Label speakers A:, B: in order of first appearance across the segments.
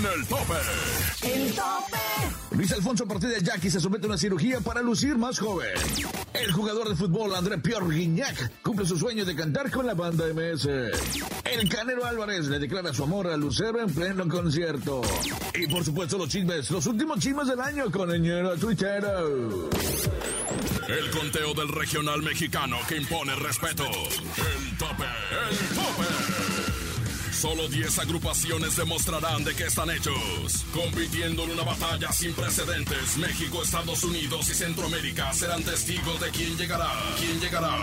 A: en el tope.
B: El tope.
C: Luis Alfonso Partida Jackie se somete a una cirugía para lucir más joven. El jugador de fútbol André Pierre Guignac cumple su sueño de cantar con la banda MS. El Canero Álvarez le declara su amor a Lucero en pleno concierto. Y por supuesto los chismes, los últimos chismes del año con Ñero Tuitero.
A: El conteo del regional mexicano que impone respeto. El tope, el tope. Solo 10 agrupaciones demostrarán de qué están hechos. Compitiendo en una batalla sin precedentes, México, Estados Unidos y Centroamérica serán testigos de quién llegará. ¿Quién llegará?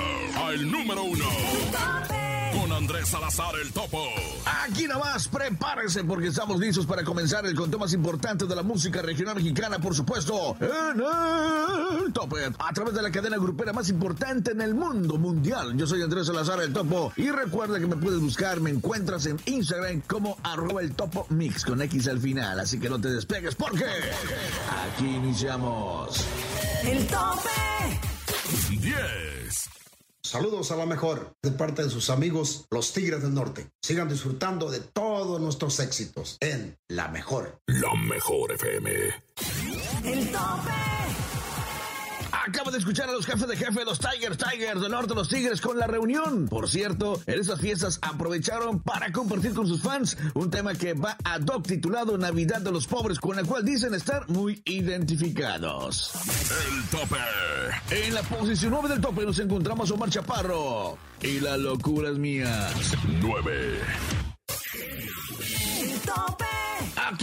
A: Al número uno. Con Andrés Salazar el Topo.
C: Aquí nomás, prepárense porque estamos listos para comenzar el conteo más importante de la música regional mexicana, por supuesto, en el tope, a través de la cadena grupera más importante en el mundo mundial. Yo soy Andrés Salazar el Topo y recuerda que me puedes buscar, me encuentras en Instagram como arroba el topo mix con X al final, así que no te despegues porque aquí iniciamos.
B: El tope.
A: 10,
D: Saludos a la mejor de parte de sus amigos los Tigres del Norte. Sigan disfrutando de todos nuestros éxitos en La Mejor.
A: la mejor FM.
B: El tope.
C: Acabo de escuchar a los jefes de jefe, los Tigers, Tigers del norte, los Tigres con la reunión. Por cierto, en esas fiestas aprovecharon para compartir con sus fans un tema que va a doc titulado Navidad de los Pobres, con el cual dicen estar muy identificados.
A: El tope.
C: En la posición 9 del tope nos encontramos a Omar Chaparro. Y la locura es mía.
A: 9,
B: El tope.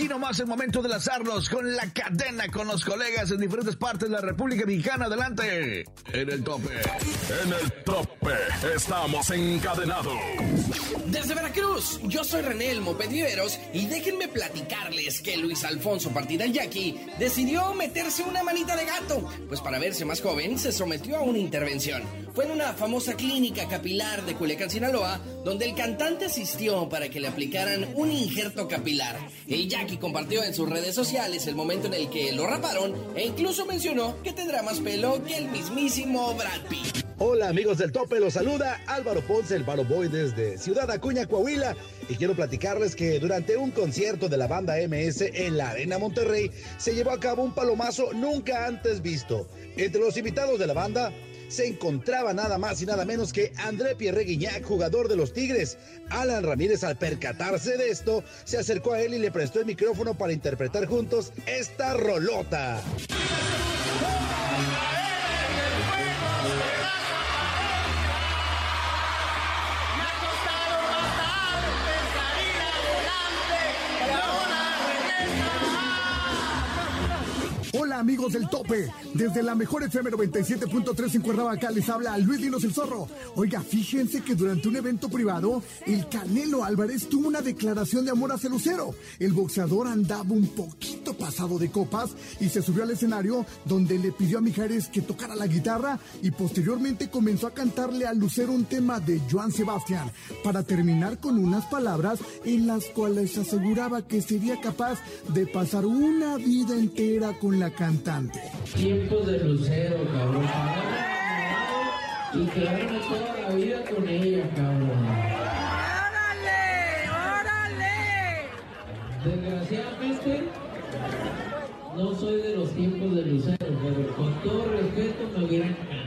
C: Aquí nomás el momento de lanzarnos con la cadena con los colegas en diferentes partes de la República Mexicana. Adelante. En el tope.
A: En el tope estamos encadenados.
E: Desde Veracruz, yo soy René El Moped Viveros y déjenme platicarles que Luis Alfonso Partida Yaqui decidió meterse una manita de gato, pues para verse más joven se sometió a una intervención. Fue en una famosa clínica capilar de Culiacán, Sinaloa, donde el cantante asistió para que le aplicaran un injerto capilar. El Jackie compartió en sus redes sociales el momento en el que lo raparon e incluso mencionó que tendrá más pelo que el mismísimo Brad Pitt.
F: Hola amigos del tope, los saluda Álvaro Ponce, el Baro Boy desde Ciudad Acuña, Coahuila. Y quiero platicarles que durante un concierto de la banda MS en la Arena Monterrey se llevó a cabo un palomazo nunca antes visto. Entre los invitados de la banda se encontraba nada más y nada menos que André Pierre Guignac, jugador de los Tigres. Alan Ramírez, al percatarse de esto, se acercó a él y le prestó el micrófono para interpretar juntos esta rolota.
G: Amigos del tope, desde la mejor FM 97.3 en Cuernavaca les habla Luis Dinos el Zorro. Oiga, fíjense que durante un evento privado, el Canelo Álvarez tuvo una declaración de amor hacia Lucero. El boxeador andaba un poquito pasado de copas y se subió al escenario donde le pidió a Mijares que tocara la guitarra y posteriormente comenzó a cantarle a Lucero un tema de Joan Sebastián para terminar con unas palabras en las cuales aseguraba que sería capaz de pasar una vida entera con la cantante.
H: Tiempos de Lucero, cabrón. Y quedarme toda la vida con ella, cabrón.
B: ¡Órale! ¡Órale!
H: Desgraciadamente, no soy de los tiempos de Lucero, pero con todo respeto me hubieran cantado.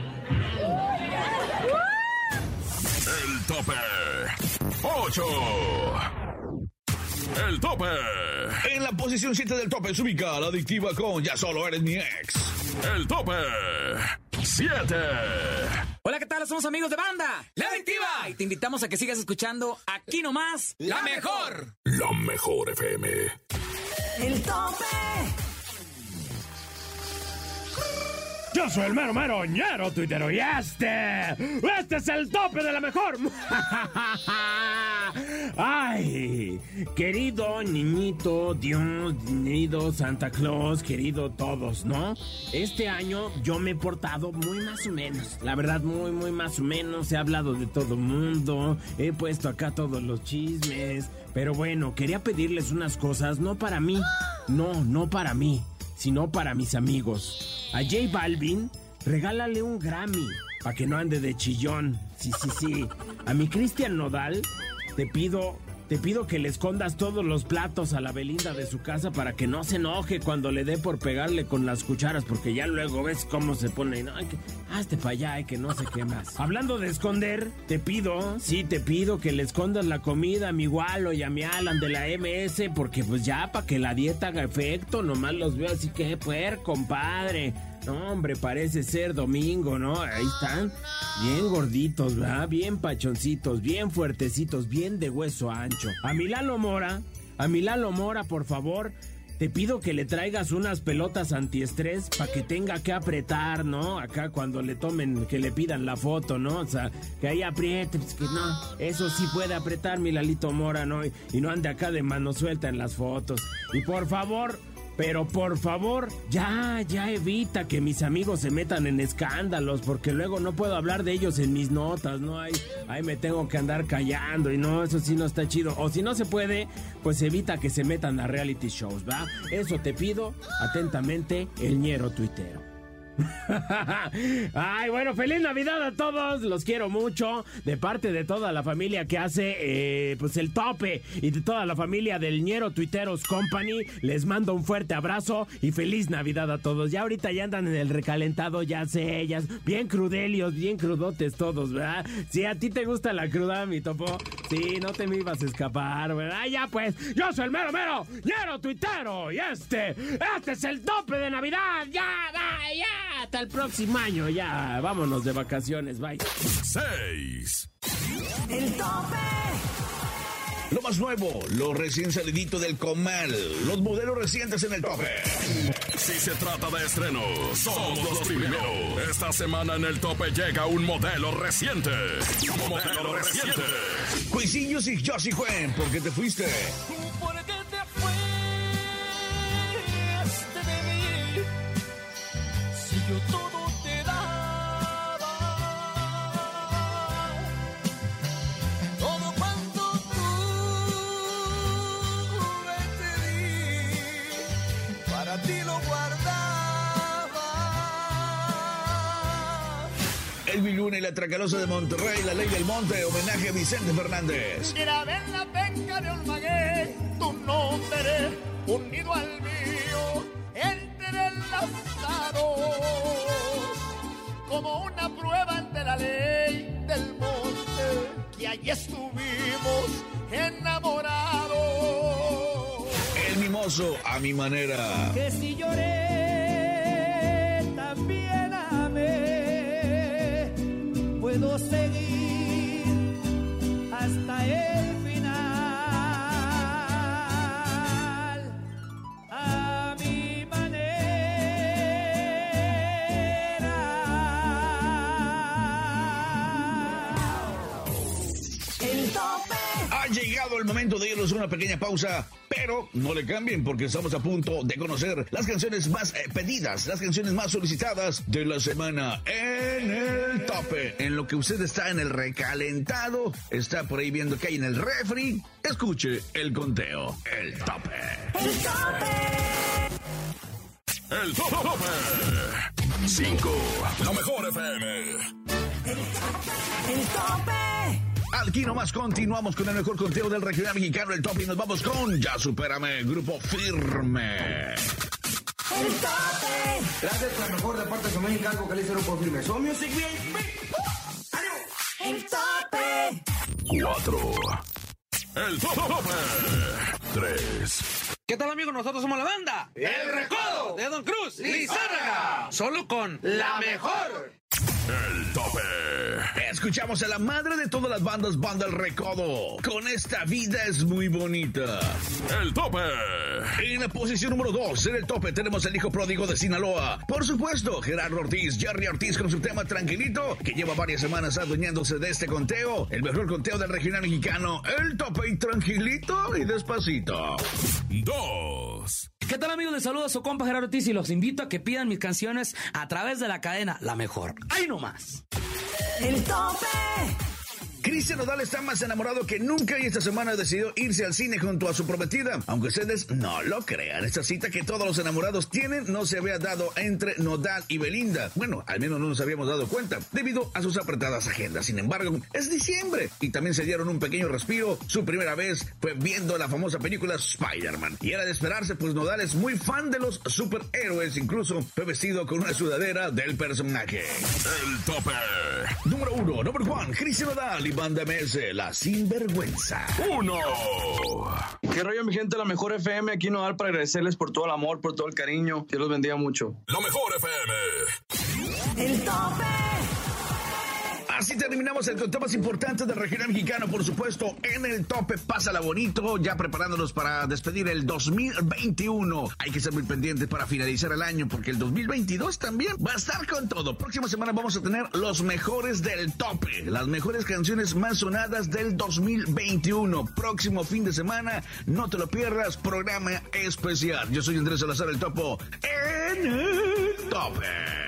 A: El tope. 8. El tope.
C: En la posición 7 del tope se ubica la adictiva con Ya solo eres mi ex.
A: El tope. 7.
I: Hola, ¿qué tal? Somos amigos de banda. La Adictiva. Y te invitamos a que sigas escuchando aquí nomás. La mejor.
A: La mejor FM.
B: El tope.
J: Yo soy el mero mero ñero tuitero y este, este es el tope de la mejor. Ay, querido niñito, Dios, querido Santa Claus, querido todos, ¿no? Este año yo me he portado muy más o menos, la verdad muy, muy más o menos. He hablado de todo mundo, he puesto acá todos los chismes, pero bueno, quería pedirles unas cosas, no para mí, no, no para mí, sino para mis amigos. A J Balvin, regálale un Grammy, para que no ande de chillón. Sí, sí, sí. A mi Cristian Nodal, te pido te pido que le escondas todos los platos a la Belinda de su casa para que no se enoje cuando le dé por pegarle con las cucharas, porque ya luego ves cómo se pone. No, hazte para allá, hay que no sé qué más. Hablando de esconder, te pido, sí, te pido que le escondas la comida a mi Walo y a mi Alan de la MS, porque pues ya para que la dieta haga efecto, nomás los veo así que puer, compadre. No, hombre, parece ser domingo, ¿no? Ahí están. Bien gorditos, ¿verdad? Bien pachoncitos, bien fuertecitos, bien de hueso ancho. A mi Lalo Mora, a mi Lalo Mora, por favor. Te pido que le traigas unas pelotas antiestrés para que tenga que apretar, ¿no? Acá cuando le tomen, que le pidan la foto, ¿no? O sea, que ahí apriete, pues que no. Eso sí puede apretar mi Lalito Mora, ¿no? Y, y no ande acá de mano suelta en las fotos. Y por favor, pero por favor, ya, ya evita que mis amigos se metan en escándalos, porque luego no puedo hablar de ellos en mis notas, ¿no? Ahí, ahí me tengo que andar callando y no, eso sí no está chido. O si no se puede, pues evita que se metan a reality shows, ¿va? Eso te pido atentamente, el ñero tuitero. Ay, bueno, feliz Navidad a todos, los quiero mucho, de parte de toda la familia que hace, eh, pues el tope, y de toda la familia del Ñero Tuiteros Company, les mando un fuerte abrazo y feliz Navidad a todos. Ya ahorita ya andan en el recalentado, ya sé, ellas, bien crudelios, bien crudotes todos, ¿verdad? Si a ti te gusta la cruda, mi topo, sí, no te me ibas a escapar, ¿verdad? Ya pues, yo soy el mero mero, Ñero Tuitero, y este, este es el tope de Navidad, ya, ya, ya hasta el próximo año, ya. Vámonos de vacaciones, bye.
A: 6.
B: El tope.
C: Lo más nuevo, lo recién salidito del comal, los modelos recientes en el tope.
A: Si se trata de estrenos, somos los primeros. Esta semana en el tope llega un modelo reciente. Modelo reciente.
C: Cuisillos y Josie Juen, ¿por qué te fuiste?
K: Yo todo te daba, todo cuanto tuve te di, para ti lo guardaba.
C: El Luna y la Tracalosa de Monterrey, la ley del monte, homenaje a Vicente Fernández.
K: Grabé en la penca de Olmagué tu nombre unido al mío como una prueba ante la ley del monte que allí estuvimos enamorados.
C: El mimoso a mi manera.
K: Que si lloré también amé, puedo seguir hasta
C: el momento de irnos a una pequeña pausa, pero no le cambien porque estamos a punto de conocer las canciones más eh, pedidas, las canciones más solicitadas de la semana en el tope. En lo que usted está en el recalentado, está por ahí viendo que hay en el refri, escuche el conteo, el tope.
B: El tope.
A: El tope. 5. La mejor FM.
B: El tope.
C: Aquí nomás continuamos con el mejor conteo del regional mexicano, el tope, y nos vamos con Ya Supérame, Grupo Firme.
B: El tope.
L: Gracias a la mejor de parte de México, algo que le hicieron por firme. Son Music Bien.
B: El tope.
A: 4. El tope. 3.
M: ¿Qué tal amigos? Nosotros somos la banda
L: El Recodo.
M: de Don Cruz
L: Lizárraga.
M: Solo con
L: La mejor.
A: El tope.
C: Escuchamos a la madre de todas las bandas, Banda El Recodo. Con esta vida es muy bonita.
A: El tope.
C: En la posición número 2, en el tope, tenemos el hijo pródigo de Sinaloa. Por supuesto, Gerardo Ortiz, Jerry Ortiz con su tema Tranquilito, que lleva varias semanas adueñándose de este conteo. El mejor conteo del regional mexicano. El tope y tranquilito y despacito.
A: 2.
I: ¿Qué tal amigos? Les saluda su compa Gerardo Ortiz y los invito a que pidan mis canciones a través de la cadena La Mejor. ¡Ahí nomás!
B: El tope.
C: Cristian Nodal está más enamorado que nunca y esta semana decidió irse al cine junto a su prometida. Aunque ustedes no lo crean, esta cita que todos los enamorados tienen no se había dado entre Nodal y Belinda. Bueno, al menos no nos habíamos dado cuenta debido a sus apretadas agendas. Sin embargo, es diciembre y también se dieron un pequeño respiro. Su primera vez fue viendo la famosa película Spider-Man. Y era de esperarse, pues Nodal es muy fan de los superhéroes. Incluso fue vestido con una sudadera del personaje.
A: El tope.
C: Número uno, number one, Cristian Nodal y Banda MS, La Sinvergüenza.
A: Uno.
N: ¿Qué rollo, mi gente? La mejor FM aquí Nodal para agradecerles por todo el amor, por todo el cariño. Dios los bendiga mucho.
A: Lo mejor FM.
B: El tope.
C: Así terminamos el conteo más importante del regional mexicano, por supuesto, en el tope. Pásala bonito, ya preparándonos para despedir el 2021. Hay que ser muy pendientes para finalizar el año, porque el 2022 también va a estar con todo. Próxima semana vamos a tener los mejores del tope, las mejores canciones más sonadas del 2021. Próximo fin de semana, no te lo pierdas, programa especial. Yo soy Andrés Salazar, el topo, en el tope.